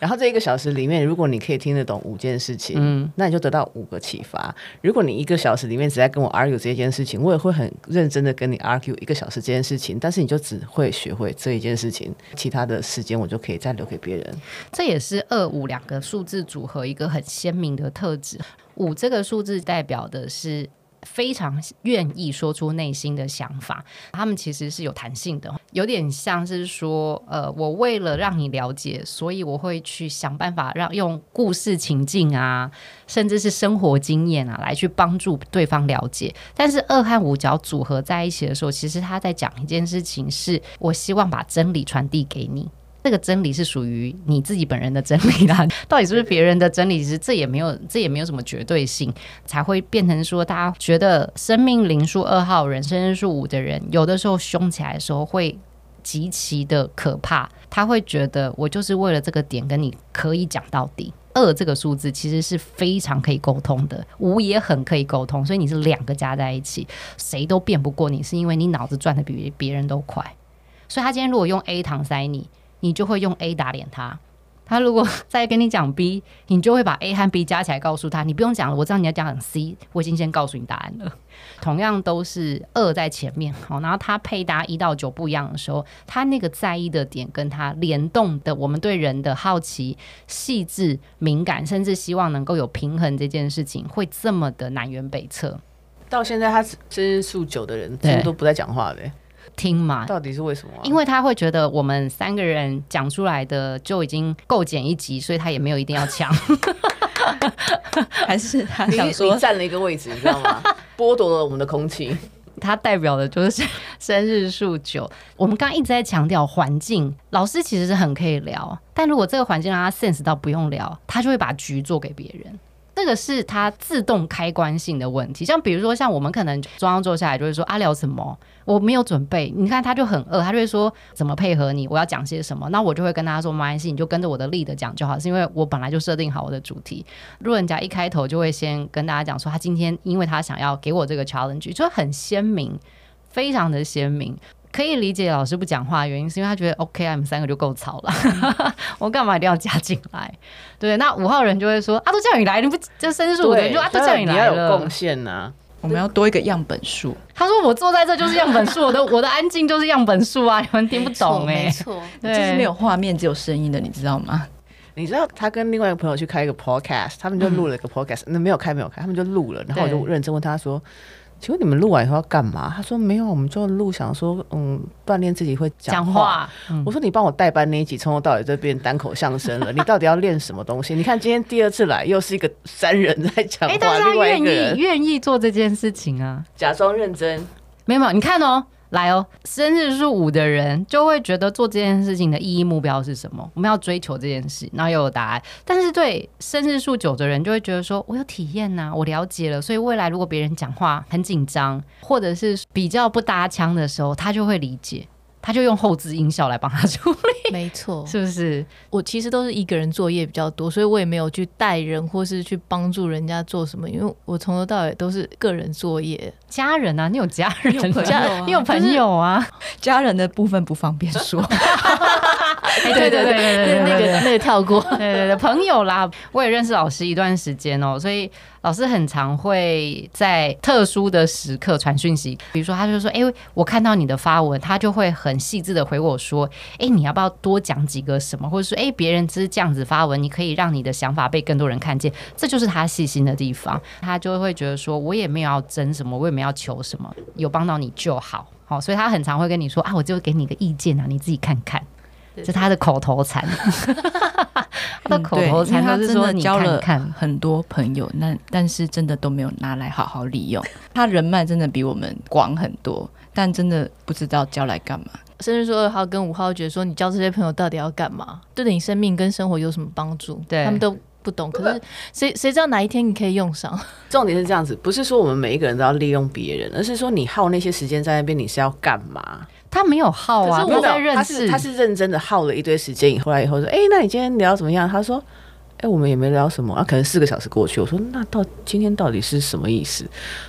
Speaker 3: 然后这一个小时里面，如果你可以听得懂五件事情，嗯，那你就得到五个启发。如果你一个小时里面只在跟我 argue 这件事情，我也会很认真的跟你 argue 一个小时这件事情。但是你就只会学会这一件事情，其他的时间我就可以再留给别人。
Speaker 2: 这也是二五两个数字组合一个很鲜明的特质。五这个数字代表的是。非常愿意说出内心的想法，他们其实是有弹性的，有点像是说，呃，我为了让你了解，所以我会去想办法让用故事情境啊，甚至是生活经验啊，来去帮助对方了解。但是二和五角组合在一起的时候，其实他在讲一件事情，是我希望把真理传递给你。这个真理是属于你自己本人的真理啦，到底是不是别人的真理？其实这也没有，这也没有什么绝对性，才会变成说，大家觉得生命灵数二号人、生日数五的人，有的时候凶起来的时候会极其的可怕。他会觉得我就是为了这个点跟你可以讲到底。二这个数字其实是非常可以沟通的，五也很可以沟通，所以你是两个加在一起，谁都辩不过你，是因为你脑子转得比别人都快。所以他今天如果用 A 搪塞你。你就会用 A 打脸他，他如果再跟你讲 B，你就会把 A 和 B 加起来告诉他，你不用讲了，我知道你要讲 C，我已经先告诉你答案了。同样都是二在前面，好，然后他配搭一到九不一样的时候，他那个在意的点跟他联动的，我们对人的好奇、细致、敏感，甚至希望能够有平衡这件事情，会这么的南辕北辙。
Speaker 3: 到现在，他是数九的人，几乎都不再讲话的。
Speaker 2: 听嘛，
Speaker 3: 到底是为什么、啊？
Speaker 2: 因为他会觉得我们三个人讲出来的就已经够剪一集，所以他也没有一定要抢。
Speaker 4: 还是他想说
Speaker 3: 占了一个位置，你知道吗？剥夺了我们的空气。
Speaker 2: 他代表的就是 生日数九。我们刚刚一直在强调环境，老师其实是很可以聊，但如果这个环境让他 sense 到不用聊，他就会把局做给别人。这个是他自动开关性的问题，像比如说，像我们可能中央坐下来就会说啊，聊什么？我没有准备。你看他就很饿，他就会说怎么配合你？我要讲些什么？那我就会跟他说没关系，你就跟着我的 lead 讲就好，是因为我本来就设定好我的主题。如果人家一开头就会先跟大家讲说他今天因为他想要给我这个 challenge，就很鲜明，非常的鲜明。可以理解老师不讲话的原因，是因为他觉得 OK，我们三个就够吵了，我干嘛一定要加进来？对，那五号人就会说啊，都叫你来，你不就生日数的，就啊，都叫你来了，你要有
Speaker 3: 贡献呐，
Speaker 4: 我们要多一个样本数。
Speaker 2: 他说我坐在这就是样本数，我的 我的安静就是样本数啊，你们听不懂哎、欸，
Speaker 5: 没错，
Speaker 2: 对
Speaker 4: 就是没有画面只有声音的，你知道吗？
Speaker 3: 你知道他跟另外一个朋友去开一个 podcast，他们就录了一个 podcast，、嗯、那没有开没有开，他们就录了，然后我就认真问他说。请问你们录完以后要干嘛？他说没有，我们就录，想说嗯，锻炼自己会讲话。话嗯、我说你帮我代班那一集，从头到尾就变单口相声了。你到底要练什么东西？你看今天第二次来，又是一个三人在讲话，欸、但是他愿意
Speaker 2: 愿意做这件事情啊，
Speaker 3: 假装认真。
Speaker 2: 没有，没有，你看哦，来哦，生日数五的人就会觉得做这件事情的意义目标是什么？我们要追求这件事，然后又有答案。但是对生日数九的人就会觉得说，我有体验呐、我了解了，所以未来如果别人讲话很紧张，或者是比较不搭腔的时候，他就会理解。他就用后置音效来帮他处理，
Speaker 5: 没错，
Speaker 2: 是不是？
Speaker 5: 我其实都是一个人作业比较多，所以我也没有去带人或是去帮助人家做什么，因为我从头到尾都是个人作业。
Speaker 2: 家人啊，你有家人，
Speaker 5: 有朋友啊，
Speaker 2: 你有朋友啊，
Speaker 4: 家人的部分不方便说。
Speaker 2: 对对对对对，
Speaker 5: 那个那个跳过。
Speaker 2: 对对对，朋友啦，我也认识老师一段时间哦，所以老师很常会在特殊的时刻传讯息，比如说他就说：“哎，我看到你的发文，他就会很细致的回我说：‘哎，你要不要多讲几个什么？’或者说：‘哎，别人只是这样子发文，你可以让你的想法被更多人看见。’这就是他细心的地方，他就会觉得说：‘我也没有要争什么，我也没有要求什么，有帮到你就好。’好，所以他很常会跟你说：‘啊，我就给你个意见啊，你自己看看。’这是他的口头禅，他的口头禅他是说你
Speaker 4: 交了很多朋友，那但是真的都没有拿来好好利用。他人脉真的比我们广很多，但真的不知道交来干嘛。
Speaker 5: 甚至说二号跟五号觉得说，你交这些朋友到底要干嘛？对你生命跟生活有什么帮助？
Speaker 2: 对
Speaker 5: 他们都不懂。可是谁谁知道哪一天你可以用上？
Speaker 3: 重点是这样子，不是说我们每一个人都要利用别人，而是说你耗那些时间在那边，你是要干嘛？
Speaker 2: 他没有耗啊，
Speaker 3: 我在认识，他是认真的耗了一堆时间。后来以后说，哎、欸，那你今天聊怎么样？他说，哎、欸，我们也没聊什么啊，可能四个小时过去。我说，那到今天到底是什么意思？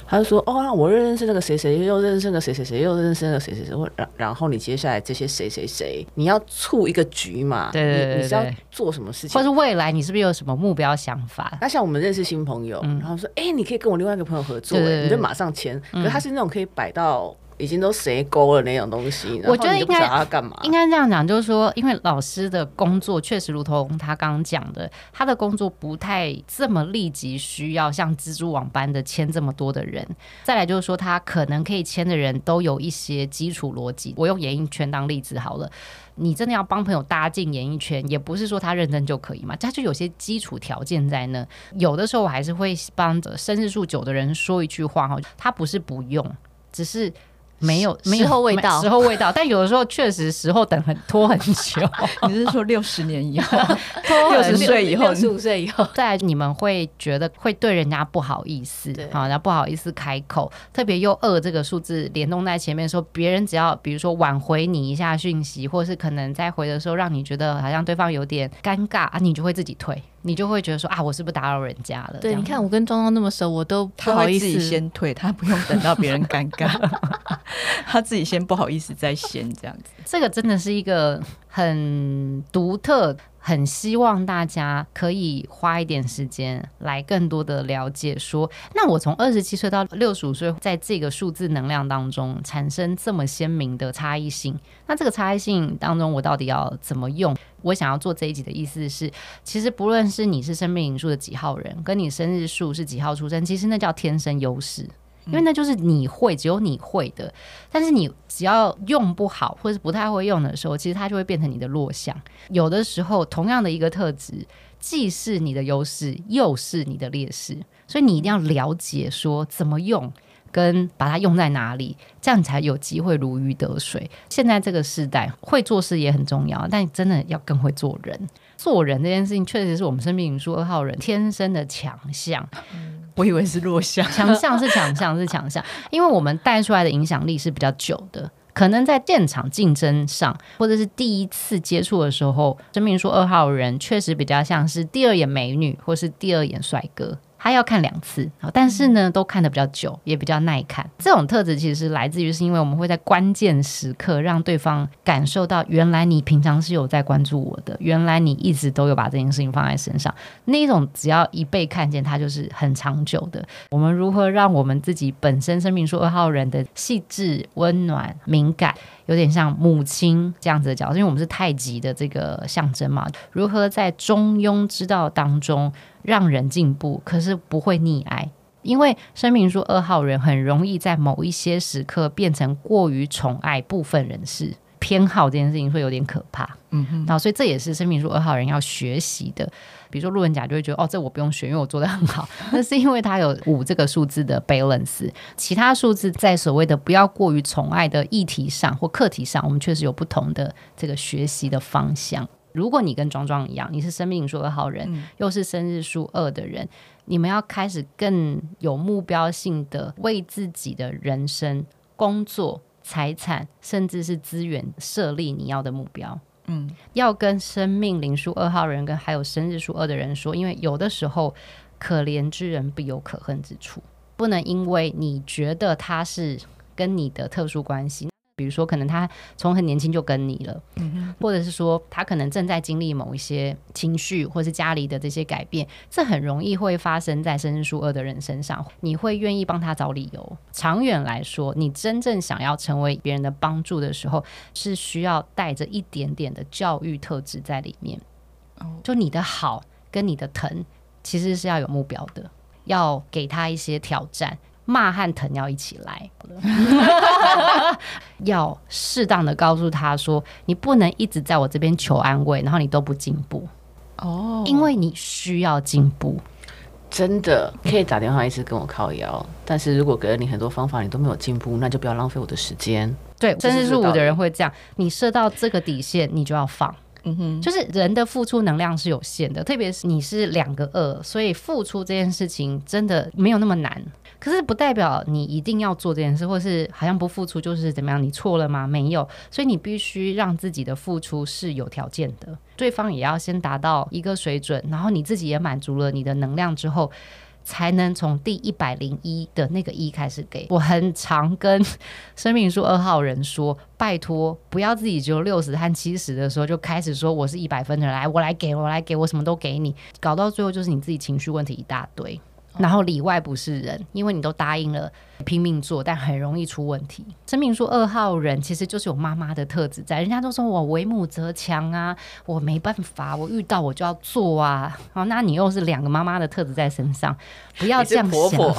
Speaker 3: 他就说，哦，那我认识那个谁谁，又认识那个谁谁谁，又认识那个谁谁谁。然然后你接下来这些谁谁谁，你要促一个局嘛？对，对，对，对，你，你是要做什么事情？
Speaker 2: 或是未来你是不是有什么目标想法？
Speaker 3: 那像我们认识新朋友，嗯、然后说，哎、欸，你可以跟我另外一个朋友合作，欸，你就马上签。可是他是那种可以摆到。已经都谁勾了那种东西，我觉得应该干嘛？
Speaker 2: 应该这样讲，就是说，因为老师的工作确实如同他刚刚讲的，他的工作不太这么立即需要像蜘蛛网般的签这么多的人。再来就是说，他可能可以签的人都有一些基础逻辑。我用演艺圈当例子好了，你真的要帮朋友搭进演艺圈，也不是说他认真就可以嘛，他就有些基础条件在那。有的时候我还是会帮着生日数久的人说一句话哈，他不是不用，只是。没有，没有
Speaker 5: 时候未到，
Speaker 2: 时候未到。但有的时候确实时候等很拖很久。
Speaker 4: 你是说六十年以后，六十岁以后，
Speaker 5: 六十五岁以后，
Speaker 2: 再来你们会觉得会对人家不好意思，好，然后不好意思开口，特别又二这个数字联动在前面说，别人只要比如说挽回你一下讯息，或是可能在回的时候让你觉得好像对方有点尴尬啊，你就会自己退。你就会觉得说啊，我是不是打扰人家了？
Speaker 5: 对，你看我跟庄庄那么熟，我都不好意思
Speaker 4: 自己先退，他不用等到别人尴尬，他自己先不好意思再先这样子。
Speaker 2: 这个真的是一个很独特。很希望大家可以花一点时间来更多的了解说，说那我从二十七岁到六十五岁，在这个数字能量当中产生这么鲜明的差异性，那这个差异性当中，我到底要怎么用？我想要做这一集的意思是，其实不论是你是生命灵数的几号人，跟你生日数是几号出生，其实那叫天生优势。因为那就是你会，只有你会的。但是你只要用不好，或者是不太会用的时候，其实它就会变成你的弱项。有的时候，同样的一个特质，既是你的优势，又是你的劣势。所以你一定要了解说怎么用，跟把它用在哪里，这样你才有机会如鱼得水。现在这个时代，会做事也很重要，但真的要更会做人。做人这件事情，确实是我们生命灵数二号人天生的强项。
Speaker 4: 我以为是弱项，
Speaker 2: 强项是强项是强项，因为我们带出来的影响力是比较久的，可能在电场竞争上，或者是第一次接触的时候，生命灵数二号人确实比较像是第二眼美女，或是第二眼帅哥。他要看两次，但是呢，都看的比较久，也比较耐看。这种特质其实来自于，是因为我们会在关键时刻让对方感受到，原来你平常是有在关注我的，原来你一直都有把这件事情放在身上。那一种只要一被看见，它就是很长久的。我们如何让我们自己本身生命数二号人的细致、温暖、敏感，有点像母亲这样子的角色，因为我们是太极的这个象征嘛？如何在中庸之道当中？让人进步，可是不会溺爱，因为生命书二号人很容易在某一些时刻变成过于宠爱部分人士，偏好这件事情会有点可怕。
Speaker 4: 嗯哼，
Speaker 2: 然后所以这也是生命书二号人要学习的。比如说路人甲就会觉得哦，这我不用学，因为我做的很好。那是因为他有五这个数字的 balance，其他数字在所谓的不要过于宠爱的议题上或课题上，我们确实有不同的这个学习的方向。如果你跟庄庄一样，你是生命灵数二号人，嗯、又是生日数二的人，你们要开始更有目标性的为自己的人生、工作、财产，甚至是资源设立你要的目标。嗯，要跟生命灵数二号人跟还有生日数二的人说，因为有的时候可怜之人必有可恨之处，不能因为你觉得他是跟你的特殊关系。比如说，可能他从很年轻就跟你了，嗯哼，或者是说他可能正在经历某一些情绪，或是家里的这些改变，这很容易会发生在生日数二的人身上。你会愿意帮他找理由？长远来说，你真正想要成为别人的帮助的时候，是需要带着一点点的教育特质在里面。就你的好跟你的疼，其实是要有目标的，要给他一些挑战。骂和疼要一起来，要适当的告诉他说，你不能一直在我这边求安慰，然后你都不进步哦，因为你需要进步。
Speaker 3: 真的可以打电话一直跟我靠腰，但是如果给了你很多方法，你都没有进步，那就不要浪费我的时间。
Speaker 2: 对，甚至入伍的人会这样，你设到这个底线，你就要放。嗯哼，就是人的付出能量是有限的，特别是你是两个二，所以付出这件事情真的没有那么难。可是不代表你一定要做这件事，或是好像不付出就是怎么样？你错了吗？没有，所以你必须让自己的付出是有条件的，对方也要先达到一个水准，然后你自己也满足了你的能量之后，才能从第一百零一的那个一开始给。我很常跟生命数二号人说，拜托不要自己只有六十和七十的时候就开始说我是一百分的人，来我来给我来给我什么都给你，搞到最后就是你自己情绪问题一大堆。然后里外不是人，因为你都答应了拼命做，但很容易出问题。生命数二号人其实就是有妈妈的特质在，人家都说我为母则强啊，我没办法，我遇到我就要做啊。好，那你又是两个妈妈的特质在身上，不要这样想。婆婆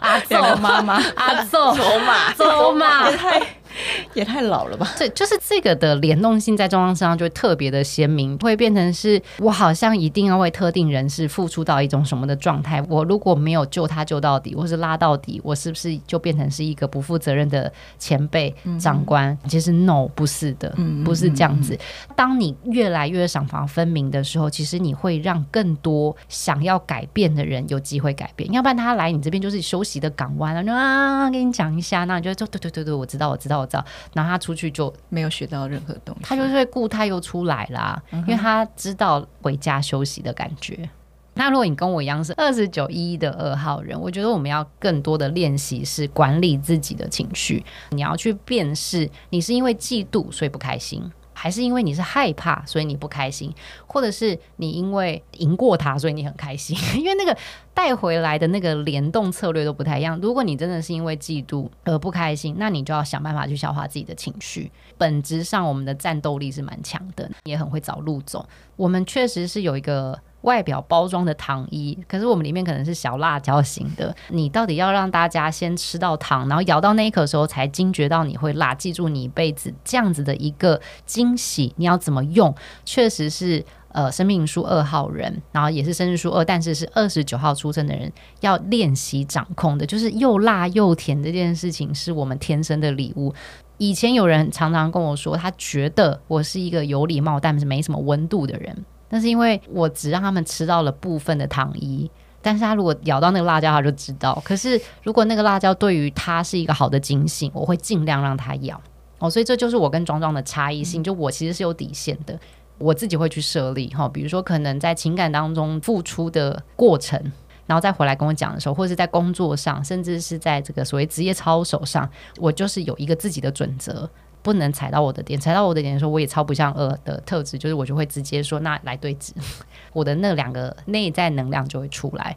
Speaker 2: 阿祖妈妈，阿祖 走马 走马
Speaker 4: 也太老了吧？
Speaker 2: 对，就是这个的联动性在中央身上就会特别的鲜明，会变成是我好像一定要为特定人士付出到一种什么的状态。我如果没有救他救到底，或是拉到底，我是不是就变成是一个不负责任的前辈长官？嗯、其实 no 不是的，不是这样子。当你越来越赏罚分明的时候，其实你会让更多想要改变的人有机会改变。要不然他来你这边就是休息的港湾了，啊，跟你讲一下，那你就说对对对对，我知道我知道。然后他出去就
Speaker 4: 没有学到任何东西，
Speaker 2: 他就是会固态又出来啦，嗯、因为他知道回家休息的感觉。那如果你跟我一样是二十九一的二号人，我觉得我们要更多的练习是管理自己的情绪，你要去辨识你是因为嫉妒所以不开心。还是因为你是害怕，所以你不开心，或者是你因为赢过他，所以你很开心。因为那个带回来的那个联动策略都不太一样。如果你真的是因为嫉妒而不开心，那你就要想办法去消化自己的情绪。本质上，我们的战斗力是蛮强的，也很会找路走。我们确实是有一个。外表包装的糖衣，可是我们里面可能是小辣椒型的。你到底要让大家先吃到糖，然后咬到那一口的时候才惊觉到你会辣，记住你一辈子这样子的一个惊喜，你要怎么用？确实是呃，生命书二号人，然后也是生日书二，但是是二十九号出生的人，要练习掌控的，就是又辣又甜这件事情，是我们天生的礼物。以前有人常常跟我说，他觉得我是一个有礼貌但是没什么温度的人。那是因为我只让他们吃到了部分的糖衣，但是他如果咬到那个辣椒，他就知道。可是如果那个辣椒对于他是一个好的警醒，我会尽量让他咬。哦，所以这就是我跟庄庄的差异性。就我其实是有底线的，我自己会去设立哈，比如说可能在情感当中付出的过程，然后再回来跟我讲的时候，或者是在工作上，甚至是在这个所谓职业操守上，我就是有一个自己的准则。不能踩到我的点，踩到我的点的时候，我也超不像二的特质，就是我就会直接说，那来对峙，我的那两个内在能量就会出来。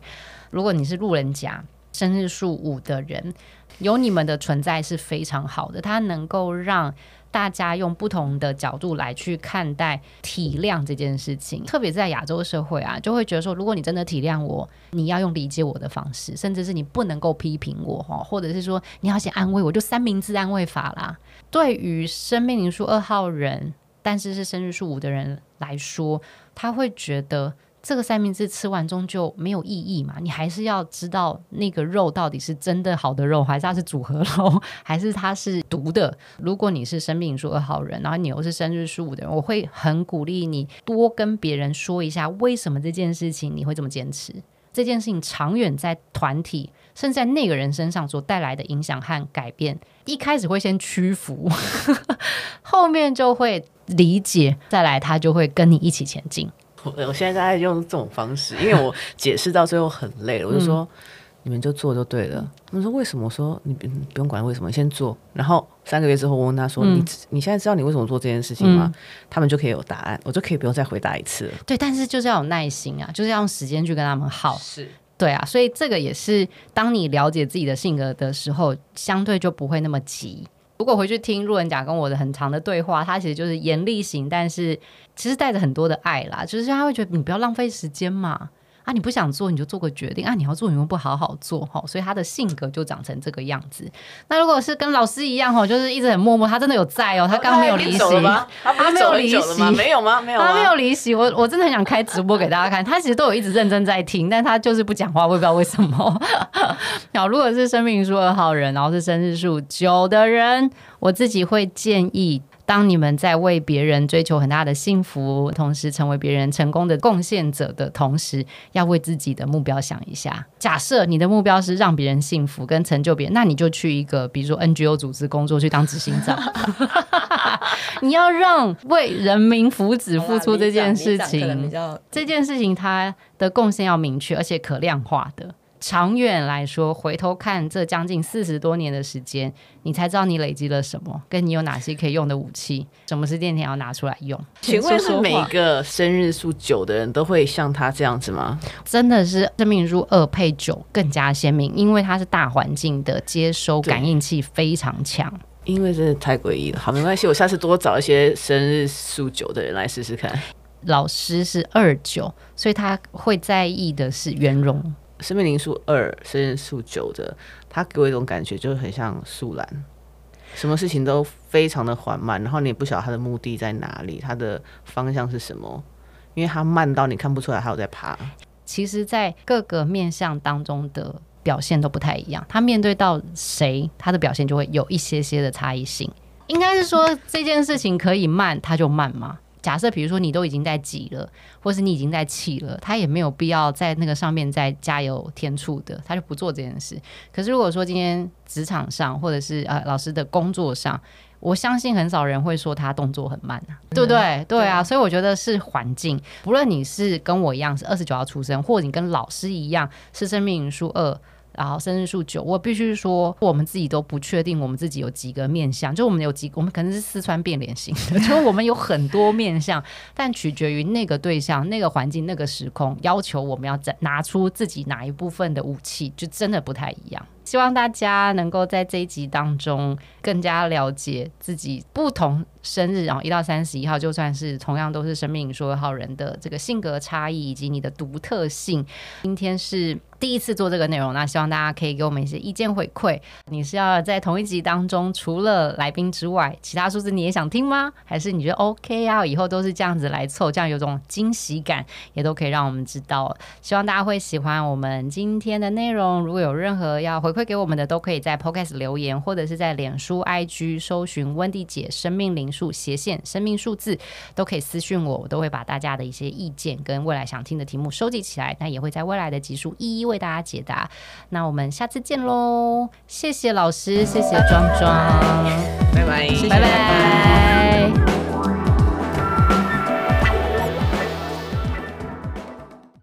Speaker 2: 如果你是路人甲，生日数五的人，有你们的存在是非常好的，它能够让大家用不同的角度来去看待体谅这件事情，特别在亚洲社会啊，就会觉得说，如果你真的体谅我，你要用理解我的方式，甚至是你不能够批评我哈，或者是说你要先安慰我，就三明治安慰法啦。对于生命灵数二号人，但是是生日数五的人来说，他会觉得。这个三明治吃完终究没有意义嘛？你还是要知道那个肉到底是真的好的肉，还是它是组合肉，还是它是毒的？如果你是生命灵数二号人，然后你又是生日树的人，我会很鼓励你多跟别人说一下为什么这件事情你会这么坚持。这件事情长远在团体，甚至在那个人身上所带来的影响和改变，一开始会先屈服，后面就会理解，再来他就会跟你一起前进。
Speaker 3: 我现在在用这种方式，因为我解释到最后很累了，我就说、嗯、你们就做就对了。他们说为什么？我说你不不用管为什么，先做。然后三个月之后，我问他说：“嗯、你你现在知道你为什么做这件事情吗？”嗯、他们就可以有答案，我就可以不用再回答一次了。
Speaker 2: 对，但是就是要有耐心啊，就是要用时间去跟他们耗。
Speaker 3: 是
Speaker 2: 对啊，所以这个也是当你了解自己的性格的时候，相对就不会那么急。如果回去听路人甲跟我的很长的对话，他其实就是严厉型，但是其实带着很多的爱啦，就是他会觉得你不要浪费时间嘛。啊，你不想做你就做个决定啊！你要做你又不好好做哈，所以他的性格就长成这个样子。那如果是跟老师一样哈，就是一直很默默，他真的有在哦，他刚刚没有离席吗？
Speaker 3: 他没有离席吗？没有吗？没有，
Speaker 2: 他没有离席。我我真的很想开直播给大家看，他其实都有一直认真在听，但他就是不讲话，我也不知道为什么。好，如果是生命灵数二号人，然后是生日数九的人，我自己会建议。当你们在为别人追求很大的幸福，同时成为别人成功的贡献者的同时，要为自己的目标想一下。假设你的目标是让别人幸福跟成就别人，那你就去一个比如说 NGO 组织工作去当执行长。你要让为人民福祉付出这件事情，这件事情它的贡献要明确而且可量化的。长远来说，回头看这将近四十多年的时间，你才知道你累积了什么，跟你有哪些可以用的武器，什么是电天要拿出来用。
Speaker 3: 请问是每个生日数九的人都会像他这样子吗？
Speaker 2: 真的是生命灵数二配九更加鲜明，因为它是大环境的接收感应器非常强。
Speaker 3: 因为真的太诡异了。好，没关系，我下次多找一些生日数九的人来试试看。
Speaker 2: 老师是二九，所以他会在意的是圆融。
Speaker 3: 生命灵数二，生命数九的，他给我一种感觉，就是很像树懒，什么事情都非常的缓慢，然后你也不晓得他的目的在哪里，他的方向是什么，因为他慢到你看不出来他有在爬。
Speaker 2: 其实，在各个面向当中的表现都不太一样，他面对到谁，他的表现就会有一些些的差异性。应该是说这件事情可以慢，他就慢吗？假设比如说你都已经在挤了，或是你已经在气了，他也没有必要在那个上面再加油添醋的，他就不做这件事。可是如果说今天职场上或者是呃老师的工作上，我相信很少人会说他动作很慢啊，对不对？嗯、对啊，所以我觉得是环境，不论你是跟我一样是二十九号出生，或者你跟老师一样是生命灵数二。然后生日数九，我必须说，我们自己都不确定我们自己有几个面相，就我们有几，我们可能是四川变脸型的，就我们有很多面相，但取决于那个对象、那个环境、那个时空，要求我们要再拿出自己哪一部分的武器，就真的不太一样。希望大家能够在这一集当中更加了解自己不同生日，然后一到三十一号，就算是同样都是生命灵数二号人的这个性格差异以及你的独特性。今天是第一次做这个内容，那希望大家可以给我们一些意见回馈。你是要在同一集当中，除了来宾之外，其他数字你也想听吗？还是你觉得 OK 啊？以后都是这样子来凑，这样有种惊喜感，也都可以让我们知道。希望大家会喜欢我们今天的内容。如果有任何要回，会给我们的都可以在 Podcast 留言，或者是在脸书、IG 搜寻温蒂姐生命灵数斜线生命数字，都可以私讯我，我都会把大家的一些意见跟未来想听的题目收集起来，那也会在未来的集数一一为大家解答。那我们下次见喽！谢谢老师，谢谢庄庄，
Speaker 3: 拜拜，
Speaker 2: 拜拜。